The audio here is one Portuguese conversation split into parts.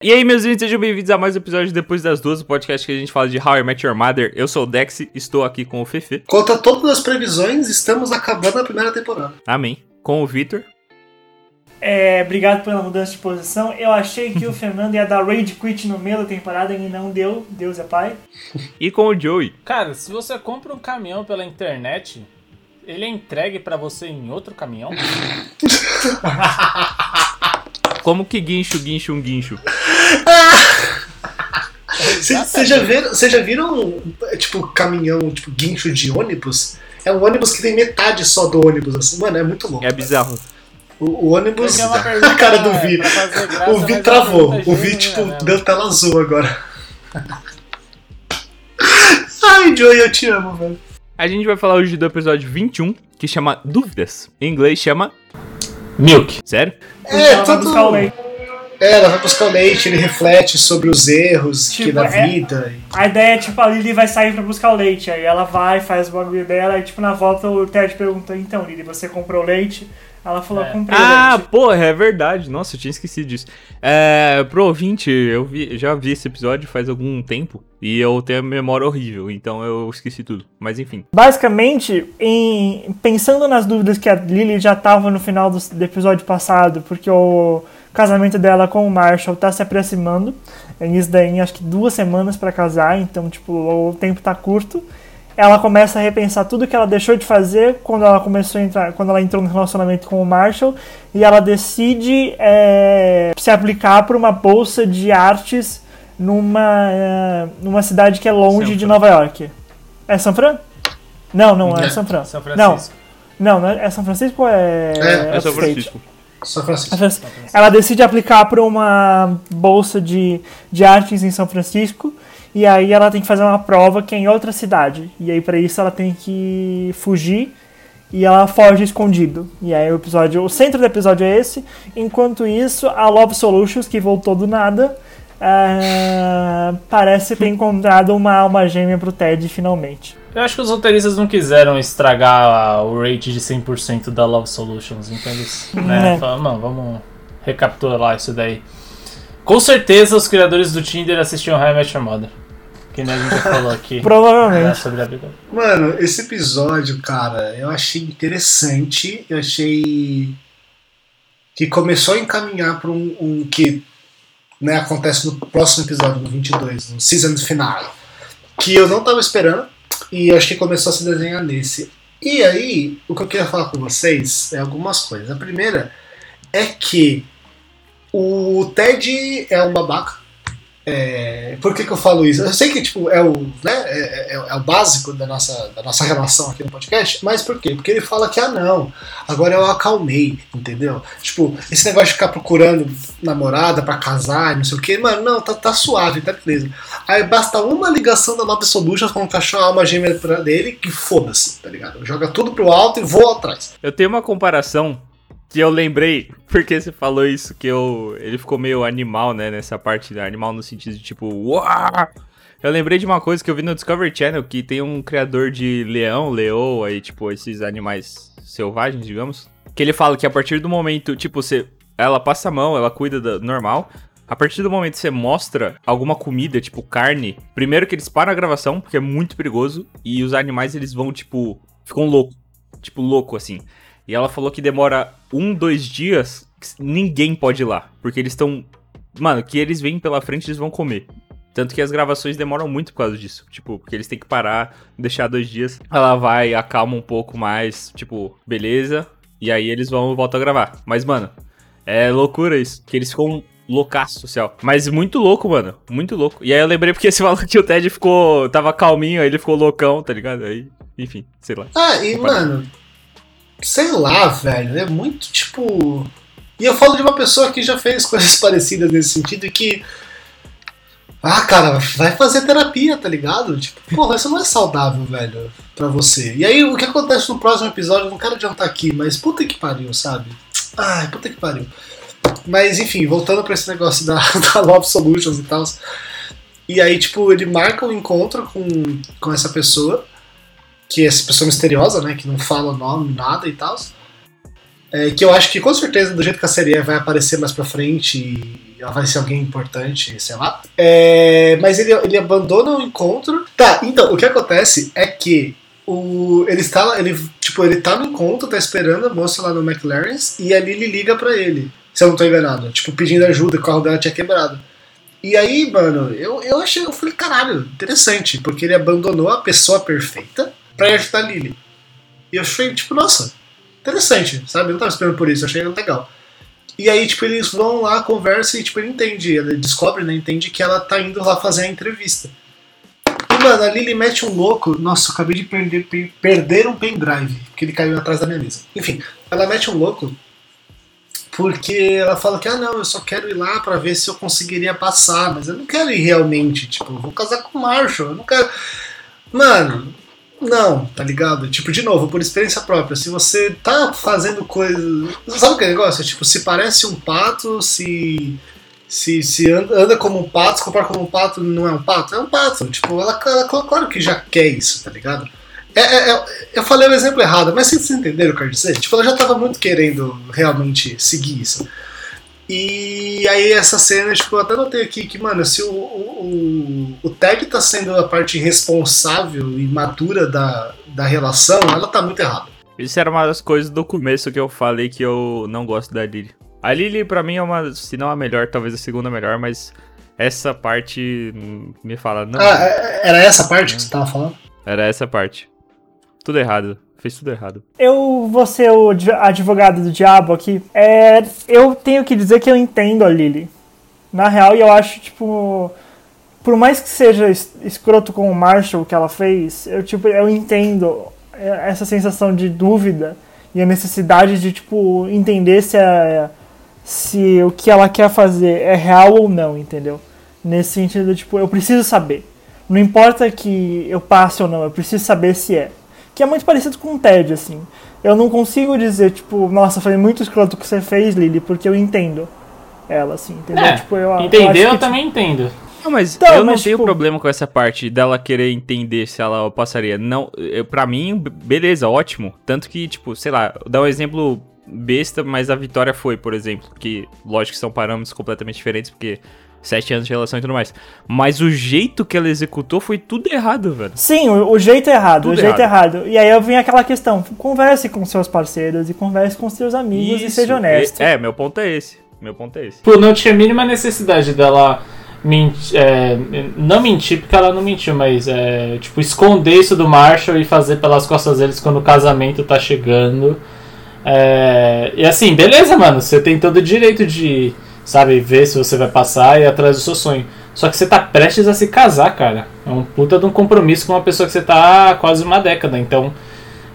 E aí, meus amigos, sejam bem-vindos a mais um episódio Depois das Duas, o podcast que a gente fala de How I Met Your Mother. Eu sou o Dex, estou aqui com o Fefe. Contra todas as previsões, estamos acabando a primeira temporada. Amém. Com o Victor. É, obrigado pela mudança de posição. Eu achei que o Fernando ia dar raid quit no meio da temporada e não deu. Deus é pai. E com o Joey. Cara, se você compra um caminhão pela internet, ele é entregue pra você em outro caminhão? Como que guincho, guincho, um guincho? Vocês já viram, já viram, tipo, caminhão, tipo, guincho de ônibus? É um ônibus que tem metade só do ônibus, assim. Mano, é muito louco. É bizarro. O, o ônibus. Pergunta, A cara do é, Vi. graça, O Vi é travou. pergunta O Vi, tipo, mesmo. deu tela azul agora. Ai, Joey, eu te amo, velho. A gente vai falar hoje do episódio 21, que chama Dúvidas. Em inglês chama Milk. Sério? É, Ela vai tudo. buscar o leite. É, ela vai buscar o leite, ele reflete sobre os erros que Tipo, da é- vida. A ideia é tipo, a Lily vai sair pra buscar o leite. Aí ela vai, faz o bagulho dela. E tipo, na volta o Ted perguntou: Então, Lily, você comprou leite? Ela falou: É. Comprei Ah, porra, é verdade. Nossa, eu tinha esquecido disso. É, pro ouvinte, eu vi, já vi esse episódio faz algum tempo e eu tenho a memória horrível, então eu esqueci tudo. Mas enfim. Basicamente, em, pensando nas dúvidas que a Lily já tava no final do, do episódio passado, porque o casamento dela com o Marshall tá se aproximando. Eles daí acho que duas semanas pra casar, então tipo, o tempo tá curto. Ela começa a repensar tudo que ela deixou de fazer quando ela começou a entrar, quando ela entrou no relacionamento com o Marshall, e ela decide é, se aplicar para uma bolsa de artes numa, é, numa cidade que é longe São de Fran. Nova York. É São Fran? Não, não, é É. São Fran. São Francisco. não, não é é São Francisco ou é. É, É? Francisco. São Francisco. São Francisco. Ela decide aplicar para uma bolsa de, de artes em São Francisco. E aí ela tem que fazer uma prova que é em outra cidade. E aí para isso ela tem que fugir. E ela foge escondido. E aí o episódio. O centro do episódio é esse. Enquanto isso, a Love Solutions, que voltou do nada, é, parece ter encontrado uma alma gêmea pro Ted finalmente. Eu acho que os roteiristas não quiseram estragar o rate de 100% da Love Solutions, então eles né, É. falaram, não, vamos recapitular isso daí. Com certeza os criadores do Tinder assistiam Met Your Mother. Que nem a gente já falou aqui. né, Provavelmente. sobre a vida. Mano, esse episódio, cara, eu achei interessante. Eu achei que começou a encaminhar para um, um que né, acontece no próximo episódio, no 22, no season finale. Que eu não tava esperando e eu acho que começou a se desenhar nesse. E aí, o que eu queria falar com vocês é algumas coisas. A primeira é que o Ted é um babaca. É, por que, que eu falo isso? Eu sei que tipo, é, o, né, é, é- é o básico da nossa, da nossa relação aqui no podcast, mas por quê? Porque ele fala que, ah, não, agora eu acalmei, entendeu? Tipo, esse negócio de ficar procurando namorada pra casar, não sei o que, mano, não, tá, tá suave, tá beleza. Aí basta uma ligação da Love Solutions com o cachorro alma gêmea dele, que foda-se, tá ligado? Joga tudo pro alto e voa atrás. Eu tenho uma comparação que eu lembrei, porque você falou isso, que eu, ele ficou meio animal, né, nessa parte, né, animal no sentido de tipo, uau! Eu lembrei de uma coisa que eu vi no Discovery Channel, que tem um criador de leão, leoa e, tipo, esses animais selvagens, digamos, que ele fala que a partir do momento, tipo, você, ela passa a mão, ela cuida da, normal, a partir do momento que você mostra alguma comida, tipo carne, primeiro que eles param a gravação, porque é muito perigoso, e os animais, eles vão, tipo, ficam louco, tipo, louco, assim. E ela falou que demora um, dois dias, ninguém pode ir lá. Porque eles estão. Mano, que eles vêm pela frente, eles vão comer. Tanto que as gravações demoram muito por causa disso. Tipo, porque eles têm que parar, deixar dois dias. Ela vai, acalma um pouco mais, tipo, beleza. E aí eles vão voltar a gravar. Mas, mano, é loucura isso. Que eles ficam loucaço social. Mas muito louco, mano. Muito louco. E aí eu lembrei porque você falou que o Ted ficou. tava calminho, aí ele ficou loucão, tá ligado? Aí, enfim, sei lá. Ah, e mano, sei lá, velho, é muito tipo. E eu falo de uma pessoa que já fez coisas parecidas nesse sentido e que. Ah, cara, vai fazer terapia, tá ligado? Tipo, porra, isso não é saudável, velho, pra você. E aí, o que acontece no próximo episódio, não quero adiantar aqui, mas puta que pariu, sabe? Ai, puta que pariu. Mas, enfim, voltando pra esse negócio da, da Love Solutions e tal. E aí, tipo, ele marca um encontro com, com essa pessoa. Que é essa pessoa misteriosa, né? Que não fala o nome, nada e tal. É, que eu acho que com certeza, do jeito que a série é, vai aparecer mais pra frente e ela vai ser alguém importante, sei lá. É, mas ele, ele abandona o encontro. Tá, então, o que acontece é que o, ele está ele, tipo, ele tá no encontro, tá esperando a moça lá no McLaren's e a Lily liga pra ele, se eu não tô enganado. Tipo, pedindo ajuda, o carro dela tinha quebrado. E aí, mano, eu, eu achei, eu falei, caralho, interessante, porque ele abandonou a pessoa perfeita pra ajudar a Lily. E eu achei, tipo, nossa, interessante, sabe? Eu não tava esperando por isso, eu achei legal. E aí, tipo, eles vão lá, conversam e, tipo, ele entende, ele descobre, né, entende que ela tá indo lá fazer a entrevista. E, mano, a Lily mete um louco, nossa, eu acabei de perder, per- perder um pendrive, porque ele caiu atrás da minha mesa. Enfim, ela mete um louco porque ela fala que, ah, não, eu só quero ir lá pra ver se eu conseguiria passar, mas eu não quero ir realmente, tipo, eu vou casar com o Marshall, eu não quero... Mano, não, tá ligado? Tipo, de novo, por experiência própria, se você tá fazendo coisas. Sabe aquele negócio? Tipo, se parece um pato, se. Se, se anda, anda como um pato, se compara como um pato, não é um pato? É um pato. Tipo, ela, ela claro que já quer isso, tá ligado? É, é- é- eu falei o exemplo errado, mas vocês entenderam o que eu quero dizer? Tipo, ela já tava muito querendo realmente seguir isso. E aí essa cena, tipo, eu até notei aqui que, mano, se o, o, o, o Tag tá sendo a parte responsável e madura da, da relação, ela tá muito errada. Isso era uma das coisas do começo que eu falei que eu não gosto da Lily. A Lily, pra mim, é uma, se não a melhor, talvez a segunda melhor, mas essa parte hum, me fala, não, Ah, é- era essa parte que você tava falando? era essa parte. Tudo errado. Fez tudo errado. Eu vou ser o adv- advogado do diabo aqui. É, eu tenho que dizer que eu entendo a Lily. Na real, eu acho, tipo. Por mais que seja es- escroto com o Marshall que ela fez, eu, tipo, eu entendo é, essa sensação de dúvida e a necessidade de, tipo, entender se, é, se o que ela quer fazer é real ou não, entendeu? Nesse sentido, tipo, eu preciso saber. Não importa que eu passe ou não, eu preciso saber se é. Que é muito parecido com o TED, assim. Eu não consigo dizer, tipo, nossa, foi muito escroto o que você fez, Lily, porque eu entendo ela, assim, entendeu? É, tipo, eu, eu Eu, que, também entendo. Não, mas Então, eu não mas, tenho tipo- problema com essa parte dela querer entender se ela passaria. Não, eu, pra mim, beleza, ótimo. Tanto que, tipo, sei lá, dar um exemplo besta, mas a vitória foi, por exemplo. Que, lógico que são parâmetros completamente diferentes, porque sete anos de relação e tudo mais. Mas o jeito que ela executou foi tudo errado, velho. Sim, o, o jeito é errado, Tudo o jeito errado. E aí eu vim aquela questão, converse com seus parceiros e converse com seus amigos e Isso, seja honesto. É, é, meu ponto é esse. Meu ponto é esse. Pô, não tinha a mínima necessidade dela mentir. é, não mentir porque ela não mentiu, mas é, tipo, esconder isso do Marshall e fazer pelas costas deles quando o casamento tá chegando. É, e assim, beleza, mano. Você tem todo o direito de, sabe, ver se você vai passar e ir atrás do seu sonho. Só que você tá prestes a se casar, cara. É um puta de um compromisso com uma pessoa que você tá há quase uma década. Então,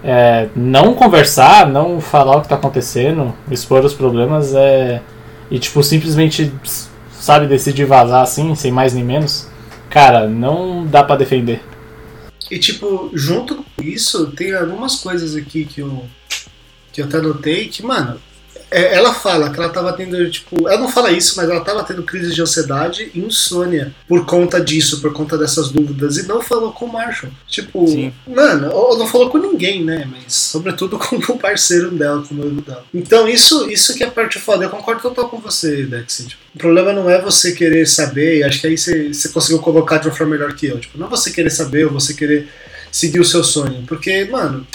é, não conversar, não falar o que tá acontecendo, expor os problemas é. E, tipo, simplesmente, sabe, decidir vazar assim, sem mais nem menos. Cara, não dá pra defender. E tipo, junto com isso, tem algumas coisas aqui que eu, que eu até notei que, mano, é- ela fala que ela tava tendo, tipo, ela não fala isso, mas ela tava tendo crise de ansiedade e insônia por conta disso, por conta dessas dúvidas, e não falou com o Marshall. Tipo, Sim. mano, ou não falou com ninguém, né? Mas sobretudo com o parceiro dela, com o noivo dela. Então, isso, isso que é a parte foda. Eu concordo total com você, Dex. Tipo, o problema não é você querer saber, e acho que aí você, você conseguiu colocar de uma forma melhor que eu. Tipo, não é você querer saber ou você querer seguir o seu sonho. Porque, mano,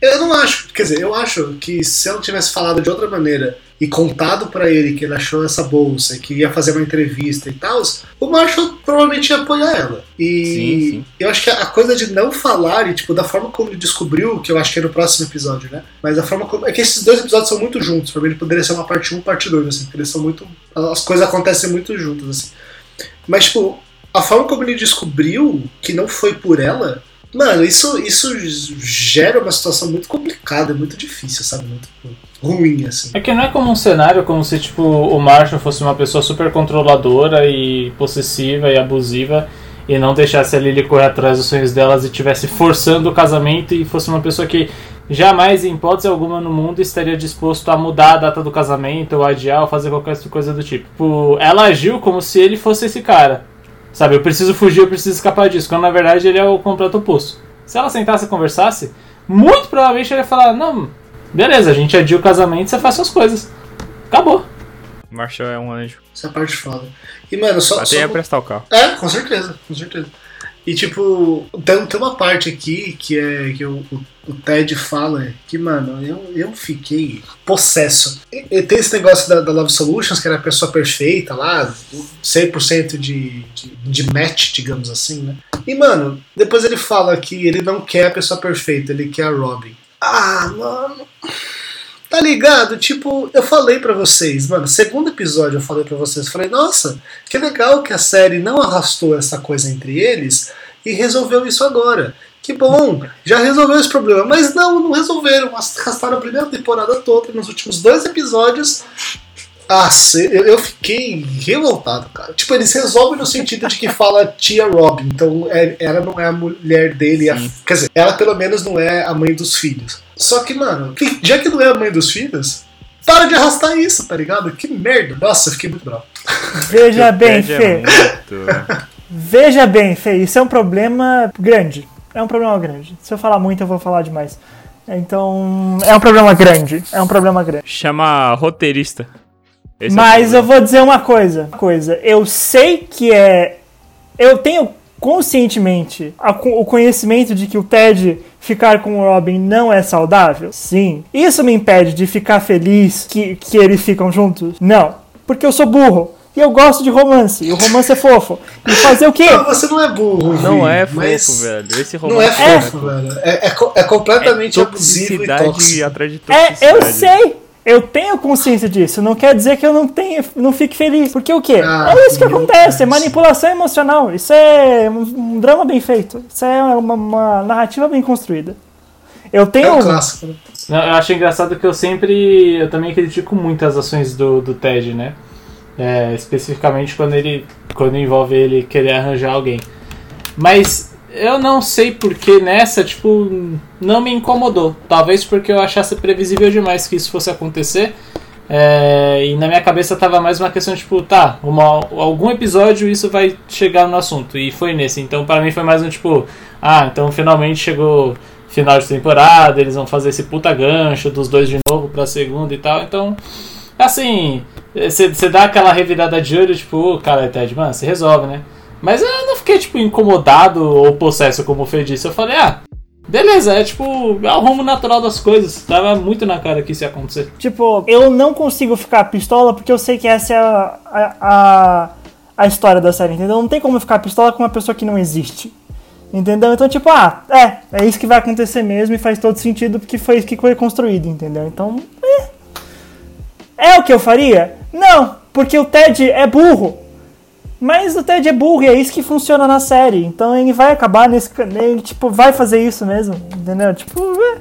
eu não acho, quer dizer, eu acho que se ela tivesse falado de outra maneira e contado pra ele que ele achou essa bolsa e que ia fazer uma entrevista e tal, o Marshall provavelmente ia apoiar ela. E Sim, sim. eu acho que a coisa de não falar e, tipo, da forma como ele descobriu, que eu acho que é no próximo episódio, né? Mas a forma como. É que esses dois episódios são muito juntos, pra mim ele poderia ser uma parte 1 e parte 2, assim, porque eles são muito. As coisas acontecem muito juntas, assim. Mas, tipo, a forma como ele descobriu que não foi por ela, mano, isso, isso gera uma situação muito complicada, muito difícil, sabe? Muito ruim, assim. É que não é como um cenário como se, tipo, o Marshall fosse uma pessoa super controladora e possessiva e abusiva e não deixasse a Lily correr atrás dos sonhos delas e tivesse forçando o casamento e fosse uma pessoa que jamais, em hipótese alguma no mundo, estaria disposto a mudar a data do casamento ou adiar ou fazer qualquer coisa do tipo. Tipo, ela agiu como se ele fosse esse cara. Sabe, eu preciso fugir, eu preciso escapar disso, quando na verdade ele é o completo oposto. Se ela sentasse e conversasse, muito provavelmente ele ia falar: Não, beleza, a gente adia o casamento, você faz suas coisas. Acabou. Marshall é um anjo. Essa é a parte foda. E, mano, só. Até só... ia prestar o carro. É, com certeza, com certeza. E tipo, tem, tem uma parte aqui que é que o, o, o Ted fala que, mano, eu, eu fiquei possesso. E, e tem esse negócio da, da, Love Solutions, que era a pessoa perfeita lá, 100% de, de, de match, digamos assim, né? E, mano, depois ele fala que ele não quer a pessoa perfeita, ele quer a Robin. Ah, mano. Tá ligado? Tipo, eu falei para vocês, mano, segundo episódio eu falei para vocês, falei, nossa, que legal que a série não arrastou essa coisa entre eles e resolveu isso agora. Que bom, já resolveu esse problema. Mas não, não resolveram. Arrastaram a primeira temporada toda, nos últimos dois episódios. Ah, eu, eu fiquei revoltado, cara. Tipo, eles resolvem no sentido de que fala tia Robin. Então é, ela não é a mulher dele. A, quer dizer, ela pelo menos não é a mãe dos filhos. Só que, mano, já que não é a mãe dos filhos, para de arrastar isso, tá ligado? Que merda. Nossa, eu fiquei muito bravo. Veja bem, Fê. Veja bem, Fê, isso é um problema grande. É um problema grande. Se eu falar muito, eu vou falar demais. Então, é um problema grande. É um problema grande. Chama roteirista. Esse Mas é eu vou dizer uma coisa, coisa. Eu sei que é. Eu tenho conscientemente a, o conhecimento de que o Ted ficar com o Robin não é saudável? Sim. Isso me impede de ficar feliz que, que eles ficam juntos? Não. Porque eu sou burro. E eu gosto de romance. E o romance é fofo. E fazer o quê? Não, você não é burro. Não é fofo, velho. Esse romance não é fofo, velho. É, é, é completamente é abusivo e tóxico. atrás de toxicidade. É, eu sei. Eu tenho consciência disso, não quer dizer que eu não tenha, não fique feliz. Porque o quê? Ah, é isso que acontece, Deus. é manipulação emocional. Isso é um, drama bem feito. Isso é uma, uma, narrativa bem construída. Eu tenho. É um clássico. Né? Não, eu acho engraçado que eu sempre. Eu também critico muito as ações do, do Ted, né? É, especificamente quando ele. Quando envolve ele querer arranjar alguém. Mas eu não sei porque nessa, tipo, não me incomodou. Talvez porque eu achasse previsível demais que isso fosse acontecer. É, e na minha cabeça tava mais uma questão, tipo, tá, uma, algum episódio isso vai chegar no assunto. E foi nesse. Então para mim foi mais um tipo, ah, então finalmente chegou final de temporada, eles vão fazer esse puta gancho dos dois de novo pra segunda e tal. Então, assim, você dá aquela revirada de olho, tipo, oh, cara, Ted, mano, se resolve, né? Mas eu não fiquei, tipo, incomodado ou possesso, como o Fê disse. Eu falei, ah, beleza, é tipo, é o rumo natural das coisas. Tava muito na cara que isso ia acontecer. Tipo, eu não consigo ficar pistola porque eu sei que essa é a, a, a, a história da série, entendeu? Não tem como ficar pistola com uma pessoa que não existe. Entendeu? Então, tipo, ah, é, é isso que vai acontecer mesmo e faz todo sentido porque foi isso que foi construído, entendeu? Então, é. É o que eu faria? Não, porque o Ted é burro. Mas o Ted é burro e é isso que funciona na série. Então ele vai acabar nesse. Ele, tipo, vai fazer isso mesmo. Entendeu? Tipo. É.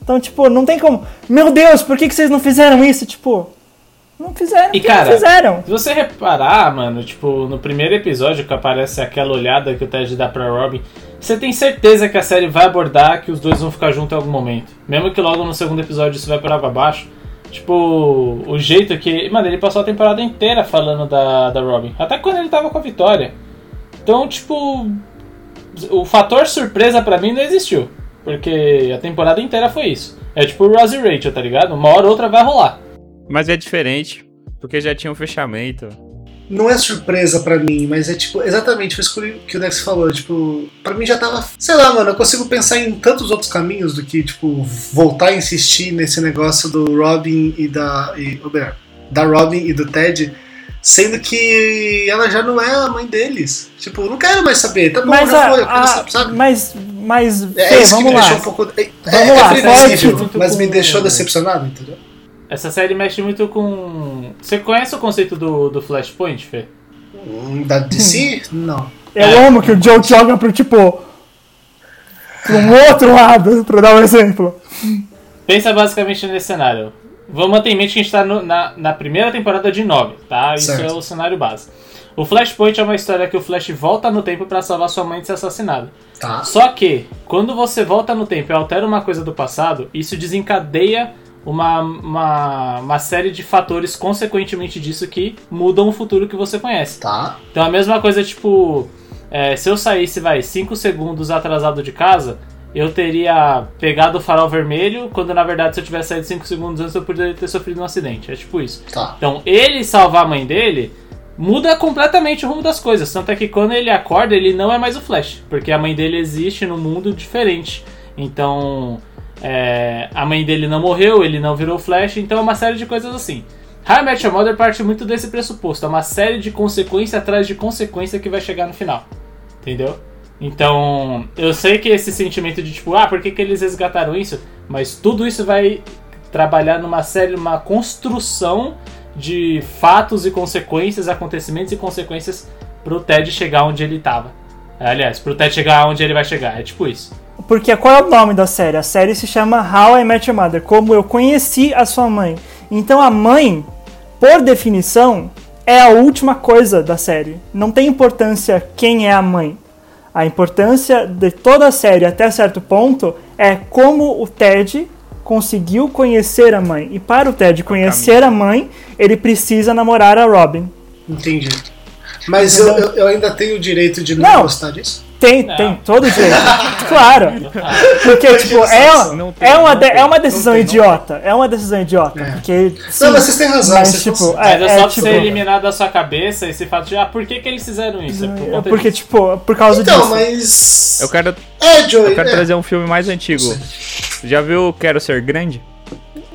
Então, tipo, não tem como. Meu Deus, por que, que vocês não fizeram isso? Tipo. Não fizeram. E cara, não fizeram. se você reparar, mano, tipo, no primeiro episódio que aparece aquela olhada que o Ted dá pra Robin, você tem certeza que a série vai abordar que os dois vão ficar juntos em algum momento. Mesmo que logo no segundo episódio isso vai por água abaixo. Tipo, o jeito que. Mano, ele passou a temporada inteira falando da, da Robin. Até quando ele tava com a vitória. Então, tipo. O fator surpresa para mim não existiu. Porque a temporada inteira foi isso. É tipo o Rosie Rachel, tá ligado? Uma hora ou outra vai rolar. Mas é diferente. Porque já tinha um fechamento não é surpresa para mim, mas é tipo, exatamente foi isso que o Dex falou, tipo, para mim já tava, sei lá, mano, eu consigo pensar em tantos outros caminhos do que, tipo, voltar a insistir nesse negócio do Robin e da e, da Robin e do Ted, sendo que ela já não é a mãe deles. Tipo, não quero mais saber, tá bom, mas já a, foi, eu quero a, saber, sabe? Mas mas é, Fê, isso vamos que me lá. deixou um pouco é, Vamos é, lá, é previsível, mas me deixou decepcionado, entendeu? Essa série mexe muito com. Você conhece o conceito do, do Flashpoint, Fê? Hum, Da DC? Não. Eu É. amo que o Joe joga pro tipo. Pra um outro lado, pra dar um exemplo. Pensa basicamente nesse cenário. Vamos manter em mente que a gente tá no- na, na primeira temporada de 9, tá? Isso Certo. é o cenário base. O Flashpoint é uma história que o Flash volta no tempo pra salvar sua mãe de ser assassinada. Tá. Só que, quando você volta no tempo e altera uma coisa do passado, isso desencadeia uma, uma, uma série de fatores consequentemente disso que mudam o futuro que você conhece. Tá. Então a mesma coisa, tipo, é, se eu saísse, vai, 5 segundos atrasado de casa, eu teria pegado o farol vermelho, quando na verdade se eu tivesse saído 5 segundos antes eu poderia ter sofrido um acidente. É tipo isso. Tá. Então, ele salvar a mãe dele muda completamente o rumo das coisas. Tanto é que quando ele acorda, ele não é mais o Flash, porque a mãe dele existe num mundo diferente. Então, é, a mãe dele não morreu, ele não virou Flash, então é uma série de coisas assim. How I Met Mother parte muito desse pressuposto, é uma série de consequência atrás de consequência que vai chegar no final. Entendeu? Então, eu sei que esse sentimento de tipo, ah, por que, que eles resgataram isso? Mas tudo isso vai trabalhar numa série, uma construção de fatos e consequências, acontecimentos e consequências pro Ted chegar onde ele tava. Aliás, pro Ted chegar onde ele vai chegar. É tipo isso. Porque qual é o nome da série? A série se chama How I Met Your Mother, como eu conheci a sua mãe. Então a mãe, por definição, é a última coisa da série. Não tem importância quem é a mãe. A importância de toda a série até certo ponto é como o Ted conseguiu conhecer a mãe. E para o Ted conhecer a mãe, ele precisa namorar a Robin. Entendi. Mas eu, eu, ainda tenho o direito de não, Não. gostar disso? Tem, Não. tem todo o direito. claro. Porque, tipo, é, Não tem, é, uma, não de- tem, é uma decisão não tem, não idiota. É uma decisão idiota. É. Porque. Não, mas vocês têm razão. Mas, vocês tipo, estão- Mas é, É, só é, pra tipo- ser eliminado da sua cabeça esse fato de, ah, por que, que eles fizeram isso? É por conta Porque, disso. tipo, por causa Então, disso. mas. Eu quero, É, Joey. eu quero é. trazer um filme mais antigo. Já viu Quero Ser Grande?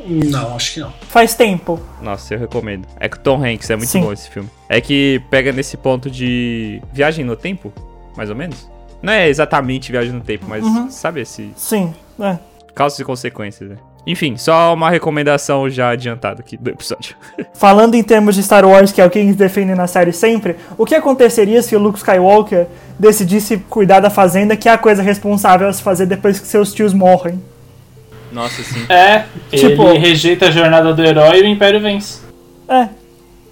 Não, acho que não. Faz tempo. Nossa, eu recomendo. É com Tom Hanks, é muito Sim. bom esse filme. É que pega nesse ponto de viagem no tempo, mais ou menos. Não é exatamente viagem no tempo, mas Uhum. sabe esse Sim. É. causas e consequências, né? Enfim, só uma recomendação já adiantada aqui do episódio. Falando em termos de Star Wars, que é o que eles defendem na série sempre, o que aconteceria se o Luke Skywalker decidisse cuidar da fazenda, que é a coisa responsável a se fazer depois que seus tios morrem? Nossa, sim. É, Tipo- ele rejeita a jornada do herói e o Império vence. É.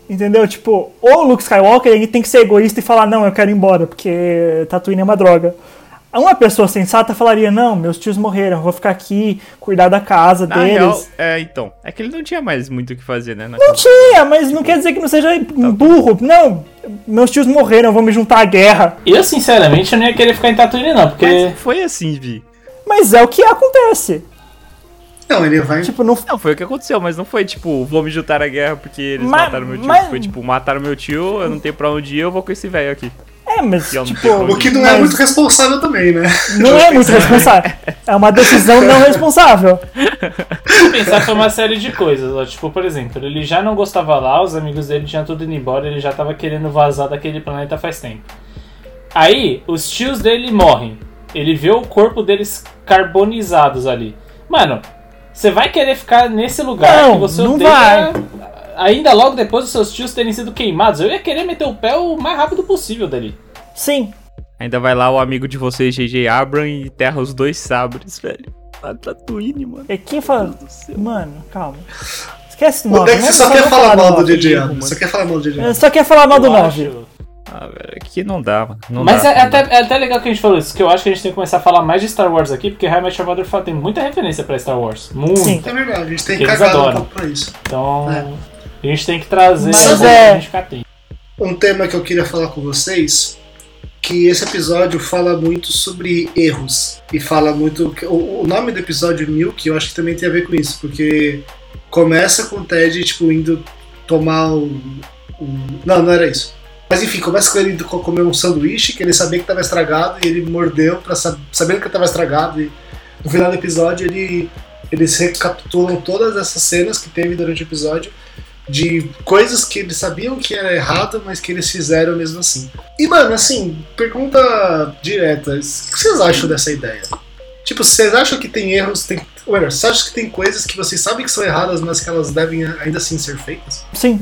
Entendeu? Tipo, o Luke Skywalker ele tem que ser egoísta e falar, não, eu quero ir embora, porque Tatooine é uma droga. Uma pessoa sensata falaria, não, meus tios morreram, eu vou ficar aqui, cuidar da casa Na deles. real, é, então. É que ele não tinha mais muito o que fazer, né? Não tinha, mas não quer dizer que não seja burro. Não, meus tios morreram, eu vou me juntar à guerra. Eu, sinceramente, não ia querer ficar em Tatooine, não, porque. Mas foi assim, Vi. Mas é o que acontece. Não, ele vai. Tipo, não, Não, foi o que aconteceu, mas não foi tipo, vou me juntar à guerra porque eles Mas- mataram meu tio. mas- Foi tipo, mataram meu tio, eu não tenho pra onde ir, eu vou com esse velho aqui. É, mas, tipo, O que não é Mas- muito responsável também, né? não é muito responsável. É uma decisão não responsável. Se pensar foi uma série de coisas. ó. Tipo, por exemplo, ele já não gostava lá, os amigos dele tinham tudo indo embora, ele já tava querendo vazar daquele planeta faz tempo. Aí, os tios dele morrem. Ele vê o corpo deles carbonizados ali. Mano, você vai querer ficar nesse lugar Não, que você não odeia, vai. Ainda logo depois dos seus tios terem sido queimados. Eu ia querer meter o pé o mais rápido possível dali. Sim. Ainda vai lá o amigo de vocês, JJ Abram, e enterra os dois sabres, velho. Lá no Tatooine, mano. E quem fala. Mano, calma. Esquece o O 9. Dex só quer falar mal do DJ erro, Abram. Só quer falar mal do DJ Abram. Só quer falar mal do Eu 9. Ah, velho, aqui não dá, mano. Não Mas dá, é, não até, dá. é até legal que a gente falou isso, que eu acho que a gente tem que começar a falar mais de Star Wars aqui, porque Mother fa- tem muita referência pra Star Wars. Muito. Sim. É verdade, a gente tem Eles cagado um pouco pra isso. Então, É. a gente tem que trazer Mas é- pra gente ficar atento. Um tema que eu queria falar com vocês, que esse episódio fala muito sobre erros. E fala muito. O, o nome do episódio Milk, eu acho que também tem a ver com isso, porque começa com o Ted, tipo, indo tomar o. o- não, não era isso. Mas enfim, começa com ele comer um sanduíche que ele sabia que estava estragado e ele mordeu para sabendo que estava estragado. E no final do episódio ele, eles recapitulam todas essas cenas que teve durante o episódio de coisas que eles sabiam que era errado, mas que eles fizeram mesmo assim. E mano, assim, pergunta direta, o que vocês acham dessa ideia? Tipo, vocês acham que tem erros, tem, ou melhor, vocês acham que tem coisas que vocês sabem que são erradas, mas que elas devem ainda assim ser feitas? Sim.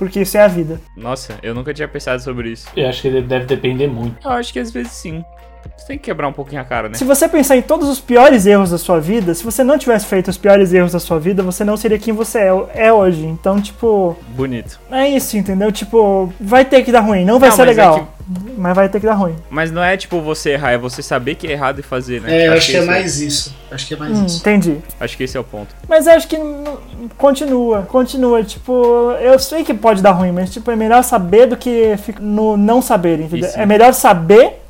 Porque isso é a vida. Nossa, eu nunca tinha pensado sobre isso. Eu acho que deve depender muito. Eu acho que às vezes sim. Você tem que quebrar um pouquinho a cara, né? Se você pensar em todos os piores erros da sua vida, se você não tivesse feito os piores erros da sua vida, você não seria quem você é, é hoje. Então, tipo, Bonito. é isso, entendeu? Tipo, vai ter que dar ruim, não vai Não, ser é legal, mas vai ter que dar ruim. Mas não é tipo você errar, é você saber que é errado e fazer, né? É, eu acho que é esse mais isso. Acho que é mais Hum, isso. entendi. Acho que esse é o ponto. Mas eu acho que continua, continua. Tipo, eu sei que pode dar ruim, mas tipo, é melhor saber do que no não saber, entendeu? Isso. É melhor saber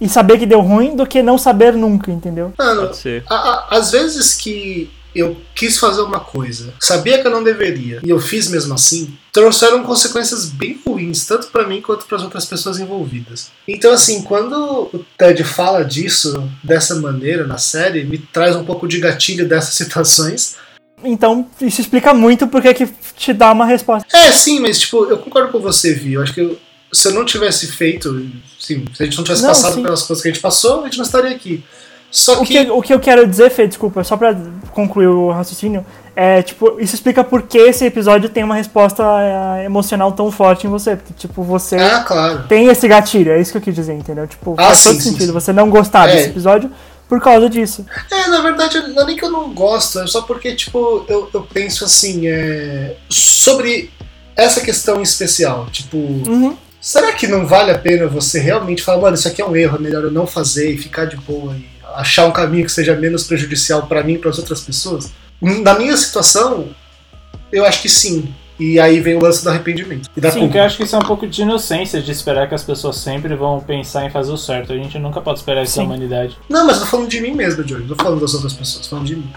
e saber que deu ruim do que não saber nunca, entendeu? Mano, Pode ser. a- a- às vezes que eu quis fazer uma coisa, sabia que eu não deveria, e eu fiz mesmo assim, trouxeram consequências bem ruins, tanto pra mim quanto para as outras pessoas envolvidas. Então, assim, quando o Ted fala disso dessa maneira na série, me traz um pouco de gatilho dessas situações. Então, isso explica muito porque que te dá uma resposta. É, sim, mas, tipo, eu concordo com você, Vi. Eu acho que eu- se eu não tivesse feito, sim, se a gente não tivesse Não, passado sim. pelas coisas que a gente passou, a gente não estaria aqui. Só O que. que, o que eu quero dizer, Fê, desculpa, só pra concluir o raciocínio, é, tipo, isso explica por que esse episódio tem uma resposta é, emocional tão forte em você. Porque, tipo, você Ah, claro. tem esse gatilho, é isso que eu quis dizer, entendeu? Tipo, Ah, faz sim, todo sim, sentido sim. você não gostar É. desse episódio por causa disso. É, na verdade, não é nem que eu não gosto, é só porque, tipo, eu, eu penso assim, é, sobre essa questão em especial. Tipo, Uhum. será que não vale a pena você realmente falar, mano, isso aqui é um erro, é melhor eu não fazer e ficar de boa e achar um caminho que seja menos prejudicial pra mim e para as outras pessoas? Na minha situação, eu acho que sim. E aí vem o lance do arrependimento e da Sim, que eu acho que isso é um pouco de inocência de esperar que as pessoas sempre vão pensar em fazer o certo. A gente nunca pode esperar isso da humanidade. Não, mas eu tô falando de mim mesmo, Johnny. Não tô falando das outras pessoas, tô falando de mim.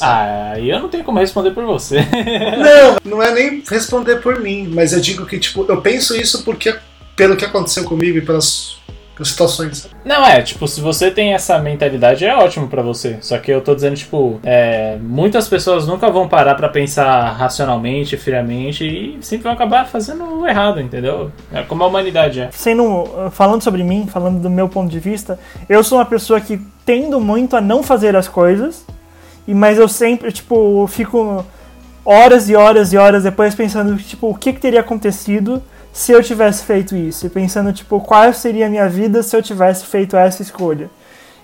Ah, e eu não tenho como responder por você. Não, não é nem responder por mim, mas eu digo que, tipo, eu penso isso porque pelo que aconteceu comigo e pelas situações. Não, é, tipo, se você tem essa mentalidade, é ótimo pra você. Só que eu tô dizendo, tipo, é, muitas pessoas nunca vão parar pra pensar racionalmente, friamente, e sempre vão acabar fazendo o errado, entendeu? É como a humanidade é. Sendo, falando sobre mim, falando do meu ponto de vista, eu sou uma pessoa que tendo muito a não fazer as coisas, e mas eu sempre, tipo, fico horas e horas e horas depois pensando, tipo, o que, que teria acontecido se eu tivesse feito isso? E pensando, tipo, qual seria a minha vida se eu tivesse feito essa escolha?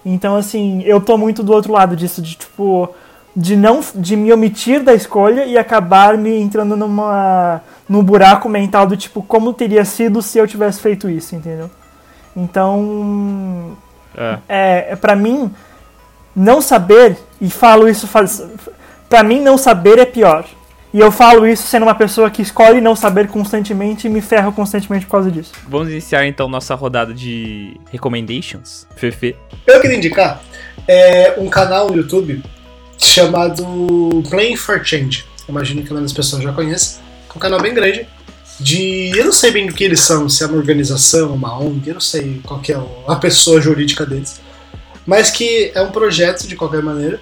Então, assim, eu tô muito do outro lado disso, de, tipo, de não, de me omitir da escolha e acabar me entrando numa, num buraco mental do, tipo, como teria sido se eu tivesse feito isso, entendeu? Então, É. é, é para mim não saber e falo isso faz para mim não saber é pior e eu falo isso sendo uma pessoa que escolhe não saber constantemente e me ferro constantemente por causa disso Vamos iniciar então nossa rodada de recommendations. Fefe. Eu queria indicar é, um canal no YouTube chamado Playing for Change. Imagino que a maioria das pessoas já conhece. É um canal bem grande. De. Eu não sei bem o que eles são, se é uma organização, uma ONG, eu não sei qual que é a pessoa jurídica deles. Mas que é um projeto, de qualquer maneira,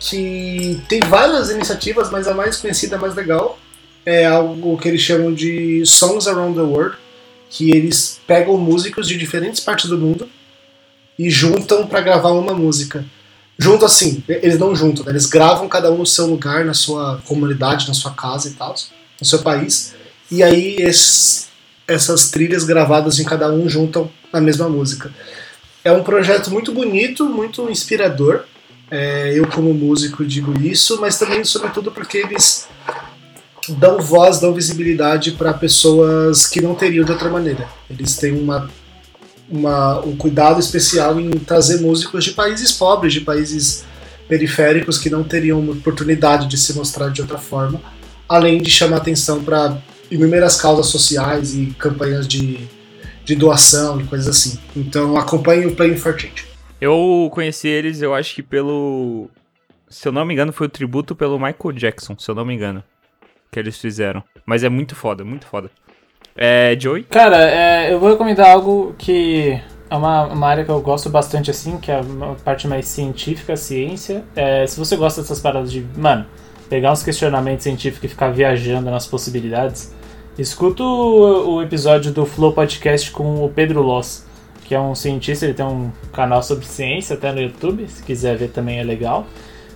que tem várias iniciativas, mas a mais conhecida, a mais legal, é algo que eles chamam de Songs Around the World, que eles pegam músicos de diferentes partes do mundo e juntam para gravar uma música. Junto assim, eles não juntam, né? eles gravam cada um no seu lugar, na sua comunidade, na sua casa e tal, no seu país, e aí esses- essas trilhas gravadas em cada um juntam na mesma música. É um projeto muito bonito, muito inspirador. É, eu, como músico, digo isso, mas também, sobretudo, porque eles dão voz, dão visibilidade para pessoas que não teriam de outra maneira. Eles têm uma uma, um cuidado especial em trazer músicos de países pobres, de países periféricos que não teriam oportunidade de se mostrar de outra forma, além de chamar atenção para inúmeras causas sociais e campanhas de, de doação e coisas assim. Então acompanhe o Playing for Change. Eu conheci eles, eu acho que pelo. Se eu não me engano, foi o tributo pelo Michael Jackson, se eu não me engano. Que eles fizeram. Mas é muito foda, muito foda. É. Joey? Cara, é, eu vou recomendar algo que é uma, uma área que eu gosto bastante, assim, que é uma parte mais científica, ciência. É, se você gosta dessas paradas de, mano, pegar uns questionamentos científicos e ficar viajando nas possibilidades, escuta o, o episódio do Flow Podcast com o Pedro Loss, que é um cientista, ele tem um canal sobre ciência até no YouTube, se quiser ver também é legal.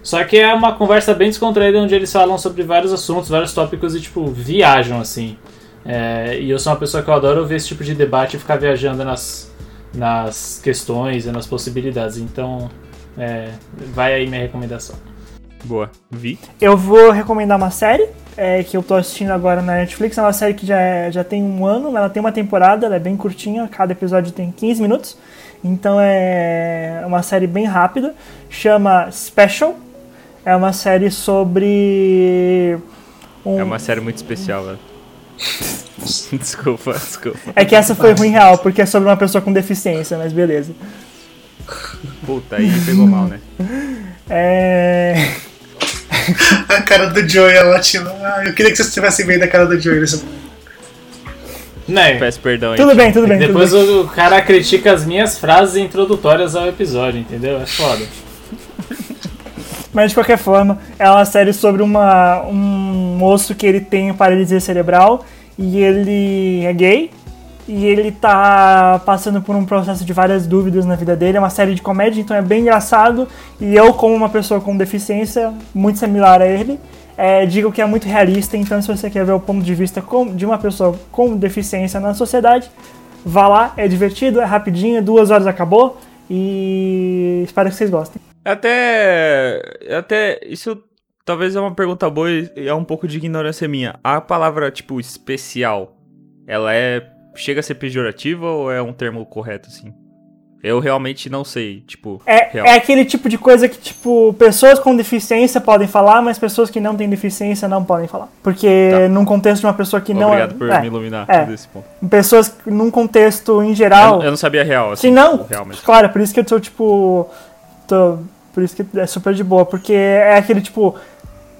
Só que é uma conversa bem descontraída onde eles falam sobre vários assuntos, vários tópicos e, tipo, viajam, assim. É, e eu sou uma pessoa que eu adoro ver esse tipo de debate e ficar viajando nas, nas questões e nas possibilidades. Então, é, vai aí minha recomendação. Boa. Vi. Eu vou recomendar uma série é, que eu tô assistindo agora na Netflix. É uma série que já, é- já tem um ano, ela tem uma temporada, ela é bem curtinha, cada episódio tem 15 minutos. Então é uma série bem rápida. Chama Special. É uma série sobre. um- É uma série muito especial, velho. desculpa, desculpa. É que essa foi ruim real, porque é sobre uma pessoa com deficiência, mas beleza. Puta, aí pegou mal, né? É. A cara do Joey é ótima. Ah, eu queria que vocês estivessem vendo a cara do Joey nesse momento. Né? Peço perdão aí. Tudo bem, tudo bem. Tudo Depois bem. o, o cara critica as minhas frases introdutórias ao episódio, entendeu? É foda. Mas de qualquer forma, é uma série sobre uma, um moço que ele tem paralisia cerebral e ele é gay. E ele tá passando por um processo de várias dúvidas na vida dele. É uma série de comédia, então é bem engraçado. E eu, como uma pessoa com deficiência muito similar a ele, é, digo que é muito realista. Então, se você quer ver o ponto de vista com- de uma pessoa com deficiência na sociedade, vá lá. É divertido, é rapidinho, duas horas acabou. E espero que vocês gostem. Até. Até. Isso talvez é uma pergunta boa e é um pouco de ignorância minha. A palavra, tipo, especial, ela é. Chega a ser pejorativa ou é um termo correto, assim? Eu realmente não sei, tipo. É, é aquele tipo de coisa que, tipo, pessoas com deficiência podem falar, mas pessoas que não têm deficiência não podem falar. Porque Tá. num contexto de uma pessoa que não Obrigado por é. me iluminar é. desse ponto. Pessoas num contexto em Eu, geral. eu não sabia real, assim. se não, tipo, real mesmo. claro, por isso que eu tô, tipo. Tô, por isso que é super de boa. Porque é aquele, tipo.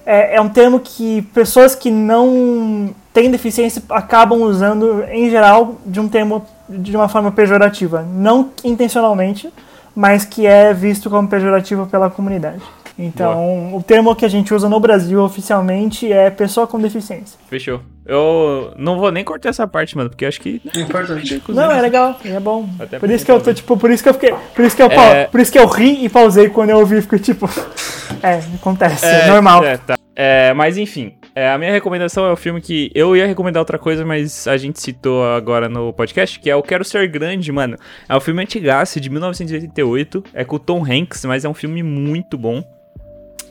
É, é um termo que pessoas que não têm deficiência acabam usando, em geral, de um termo de uma forma pejorativa. Não intencionalmente, mas que é visto como pejorativo pela comunidade. Então, o termo que a gente usa no Brasil oficialmente é pessoa com deficiência. Fechou. Eu não vou nem cortar essa parte, mano, porque eu acho que. É importante. Não, é legal, é bom. Até por isso que eu tô, tipo, por isso que eu fiquei. Por isso que eu, É. pau- por isso que eu ri e pausei quando eu ouvi, fiquei tipo. É, acontece, é, normal. É, tá. É, mas enfim, é, a minha recomendação é o filme que eu ia recomendar outra coisa, mas a gente citou agora no podcast, que é o Quero Ser Grande, mano. É um filme antigaço, de 1988, é com o Tom Hanks, mas é um filme muito bom.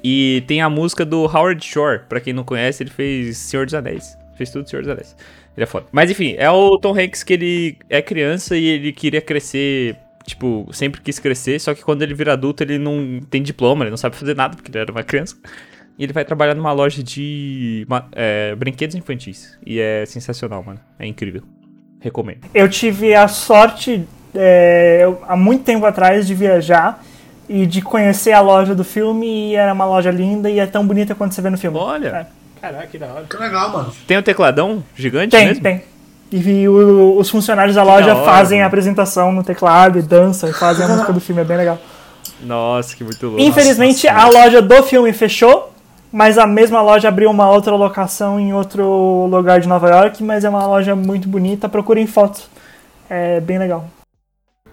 E tem a música do Howard Shore, pra quem não conhece, ele fez Senhor dos Anéis. Fez tudo Senhor dos Anéis. Ele é foda. Mas enfim, é o Tom Hanks que ele é criança e ele queria crescer, tipo, sempre quis crescer, só que quando ele vira adulto ele não tem diploma, ele não sabe fazer nada porque ele era uma criança. E ele vai trabalhar numa loja de é, brinquedos infantis. E é sensacional, mano. É incrível. Recomendo. Eu tive a sorte, é, eu- há muito tempo atrás, de viajar e de conhecer a loja do filme. E era uma loja linda e é tão bonita quanto você vê no filme. Olha. É. Caraca, que da hora. Que legal, mano. Tem o tecladão gigante Tem, mesmo? tem. E o- os funcionários da loja da hora, fazem a mano. apresentação no teclado e dançam e fazem a música do filme, é bem legal. Nossa, que muito louco. Infelizmente, nossa, a loja do filme fechou, mas a mesma loja abriu uma outra locação em outro lugar de Nova York, mas é uma loja muito bonita. Procurem fotos. É bem legal.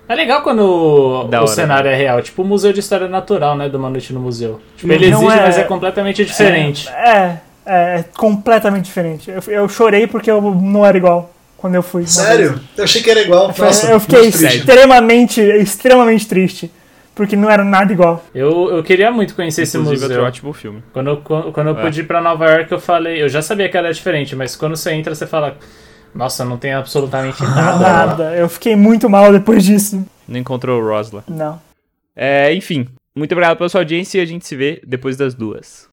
É legal quando o, Da o hora, cenário é real. Tipo o Museu de História Natural, né? Do Uma Noite no Museu. Tipo, ele Não existe, é- mas é completamente diferente. É, é, é completamente diferente. Eu, eu chorei porque eu não era igual quando eu fui. Sério? Eu achei que era igual. Nossa, eu fiquei extremamente, extremamente triste. Porque não era nada igual. Eu, eu queria muito conhecer esse Inclusive, museu. outro ótimo filme. Quando, eu- quando, eu É. pude ir pra Nova York, eu falei. Eu já sabia que era diferente, mas quando você entra, você fala. Nossa, não tem absolutamente nada. Nada. Eu fiquei muito mal depois disso. Não encontrou o Rosla. Não. É, enfim. Muito obrigado pela sua audiência e a gente se vê depois das duas.